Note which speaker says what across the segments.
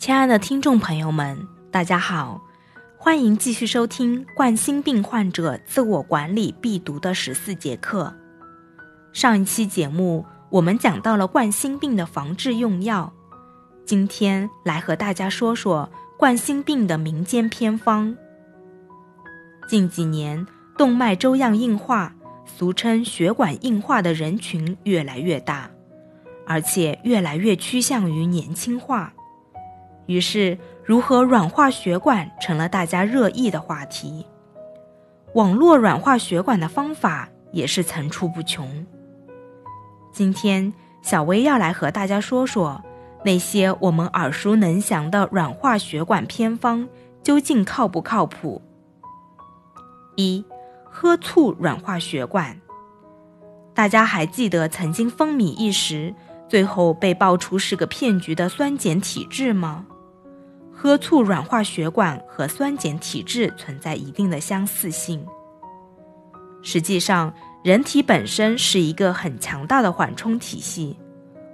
Speaker 1: 亲爱的听众朋友们，大家好，欢迎继续收听冠心病患者自我管理必读的十四节课。上一期节目我们讲到了冠心病的防治用药，今天来和大家说说冠心病的民间偏方。近几年，动脉粥样硬化，俗称血管硬化的人群越来越大，而且越来越趋向于年轻化。于是，如何软化血管成了大家热议的话题。网络软化血管的方法也是层出不穷。今天，小薇要来和大家说说那些我们耳熟能详的软化血管偏方究竟靠不靠谱。一，喝醋软化血管。大家还记得曾经风靡一时，最后被爆出是个骗局的酸碱体质吗？喝醋软化血管和酸碱体质存在一定的相似性。实际上，人体本身是一个很强大的缓冲体系，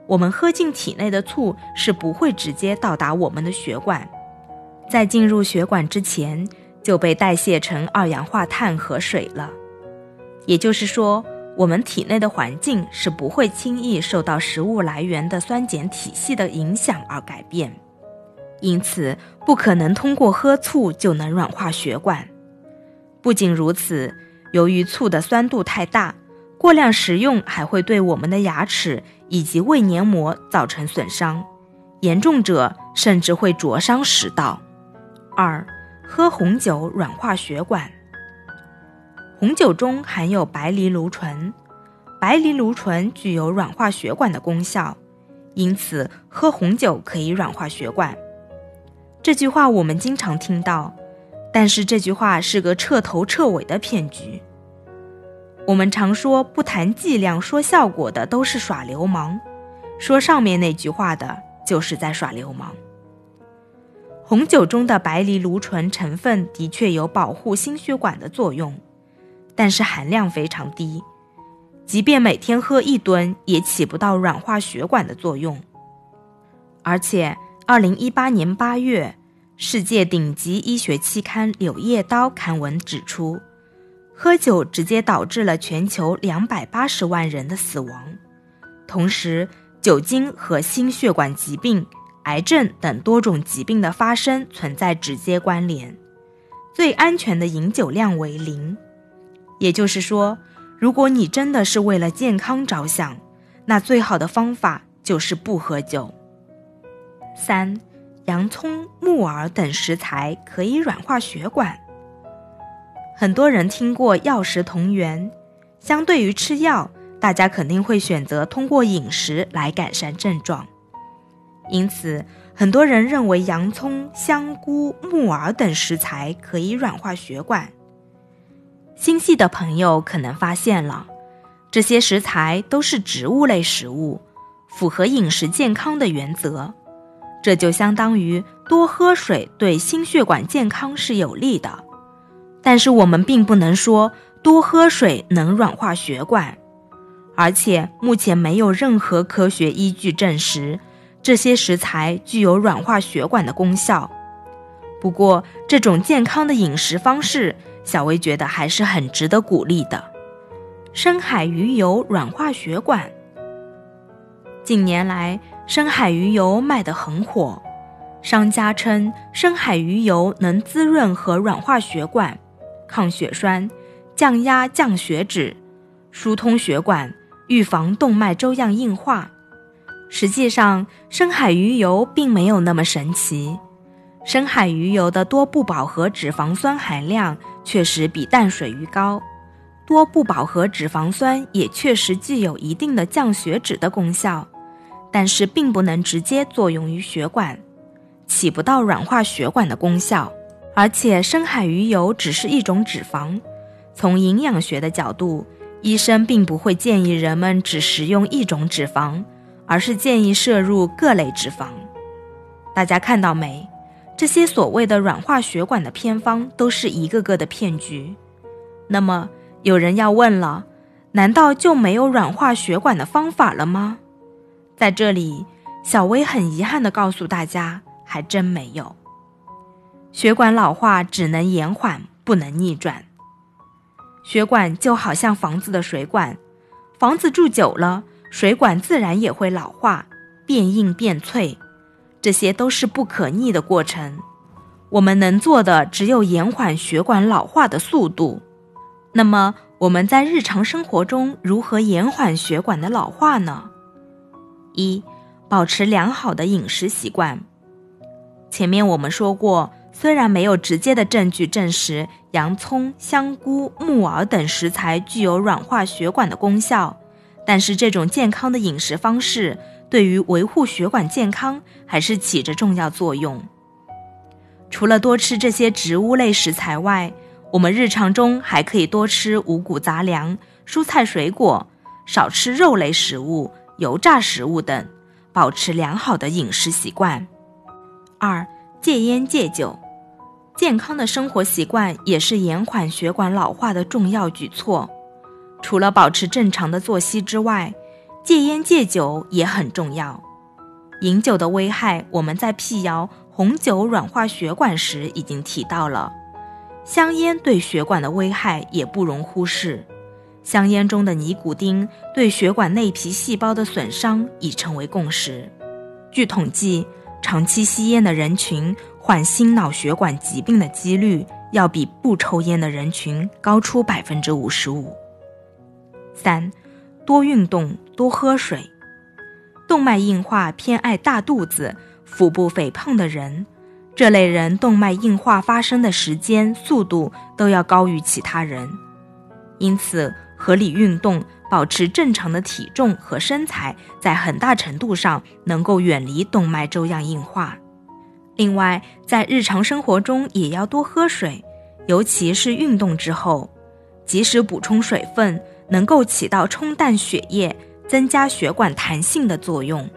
Speaker 1: 我们喝进体内的醋是不会直接到达我们的血管，在进入血管之前就被代谢成二氧化碳和水了。也就是说，我们体内的环境是不会轻易受到食物来源的酸碱体系的影响而改变。因此，不可能通过喝醋就能软化血管。不仅如此，由于醋的酸度太大，过量食用还会对我们的牙齿以及胃黏膜造成损伤，严重者甚至会灼伤食道。二、喝红酒软化血管。红酒中含有白藜芦醇，白藜芦醇具有软化血管的功效，因此喝红酒可以软化血管。这句话我们经常听到，但是这句话是个彻头彻尾的骗局。我们常说不谈剂量说效果的都是耍流氓，说上面那句话的就是在耍流氓。红酒中的白藜芦醇成分的确有保护心血管的作用，但是含量非常低，即便每天喝一吨也起不到软化血管的作用，而且。二零一八年八月，世界顶级医学期刊《柳叶刀》刊文指出，喝酒直接导致了全球两百八十万人的死亡。同时，酒精和心血管疾病、癌症等多种疾病的发生存在直接关联。最安全的饮酒量为零，也就是说，如果你真的是为了健康着想，那最好的方法就是不喝酒。三，洋葱、木耳等食材可以软化血管。很多人听过药食同源，相对于吃药，大家肯定会选择通过饮食来改善症状。因此，很多人认为洋葱、香菇、木耳等食材可以软化血管。心细的朋友可能发现了，这些食材都是植物类食物，符合饮食健康的原则。这就相当于多喝水对心血管健康是有利的，但是我们并不能说多喝水能软化血管，而且目前没有任何科学依据证实这些食材具有软化血管的功效。不过，这种健康的饮食方式，小薇觉得还是很值得鼓励的。深海鱼油软化血管，近年来。深海鱼油卖得很火，商家称深海鱼油能滋润和软化血管，抗血栓、降压、降血脂、疏通血管、预防动脉粥样硬化。实际上，深海鱼油并没有那么神奇。深海鱼油的多不饱和脂肪酸含量确实比淡水鱼高，多不饱和脂肪酸也确实具有一定的降血脂的功效。但是并不能直接作用于血管，起不到软化血管的功效。而且深海鱼油只是一种脂肪，从营养学的角度，医生并不会建议人们只食用一种脂肪，而是建议摄入各类脂肪。大家看到没？这些所谓的软化血管的偏方都是一个个的骗局。那么有人要问了，难道就没有软化血管的方法了吗？在这里，小薇很遗憾地告诉大家，还真没有。血管老化只能延缓，不能逆转。血管就好像房子的水管，房子住久了，水管自然也会老化，变硬变脆，这些都是不可逆的过程。我们能做的只有延缓血管老化的速度。那么我们在日常生活中如何延缓血管的老化呢？一、保持良好的饮食习惯。前面我们说过。虽然没有直接的证据证实洋葱、香菇、木耳等食材具有软化血管的功效，但是这种健康的饮食方式对于维护血管健康还是起着重要作用。除了多吃这些植物类食材外，我们日常中还可以多吃五谷杂粮、蔬菜水果，少吃肉类食物、油炸食物等，保持良好的饮食习惯。二、戒烟戒酒。健康的生活习惯也是延缓血管老化的重要举措。除了保持正常的作息之外，戒烟戒酒也很重要。饮酒的危害，我们在辟谣红酒软化血管时已经提到了。香烟对血管的危害也不容忽视。香烟中的尼古丁对血管内皮细胞的损伤已成为共识。据统计，长期吸烟的人群。患心脑血管疾病的几率要比不抽烟的人群高出百分之五十五。三，多运动，多喝水。动脉硬化偏爱大肚子、腹部肥胖的人，这类人动脉硬化发生的时间、速度都要高于其他人。因此，合理运动、保持正常的体重和身材，在很大程度上能够远离动脉粥样硬化。另外，在日常生活中也要多喝水，尤其是运动之后，及时补充水分，能够起到冲淡血液、增加血管弹性的作用。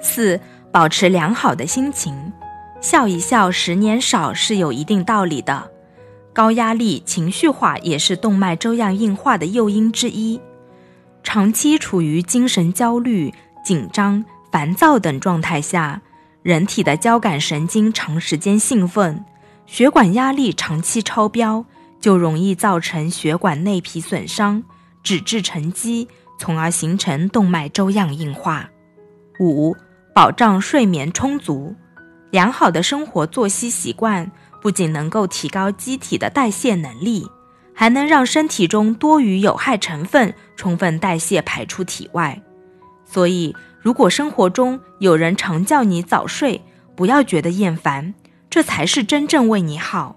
Speaker 1: 四、保持良好的心情，笑一笑，十年少是有一定道理的。高压力、情绪化也是动脉粥样硬化的诱因之一。长期处于精神焦虑、紧张、烦躁等状态下。人体的交感神经长时间兴奋，血管压力长期超标，就容易造成血管内皮损伤、脂质沉积，从而形成动脉粥样硬化。五、保障睡眠充足，良好的生活作息习惯不仅能够提高机体的代谢能力，还能让身体中多余有害成分充分代谢排出体外。所以。如果生活中有人常叫你早睡，不要觉得厌烦，这才是真正为你好。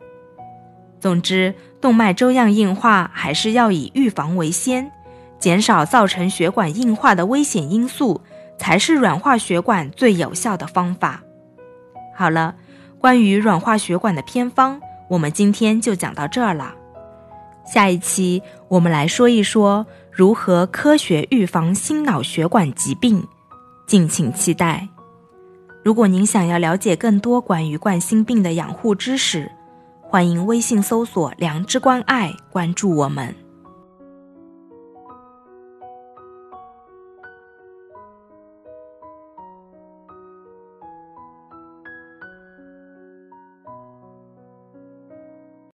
Speaker 1: 总之，动脉粥样硬化还是要以预防为先，减少造成血管硬化的危险因素，才是软化血管最有效的方法。好了，关于软化血管的偏方，我们今天就讲到这儿了。下一期我们来说一说如何科学预防心脑血管疾病。敬请期待。如果您想要了解更多关于冠心病的养护知识，欢迎微信搜索“良知关爱”，关注我们。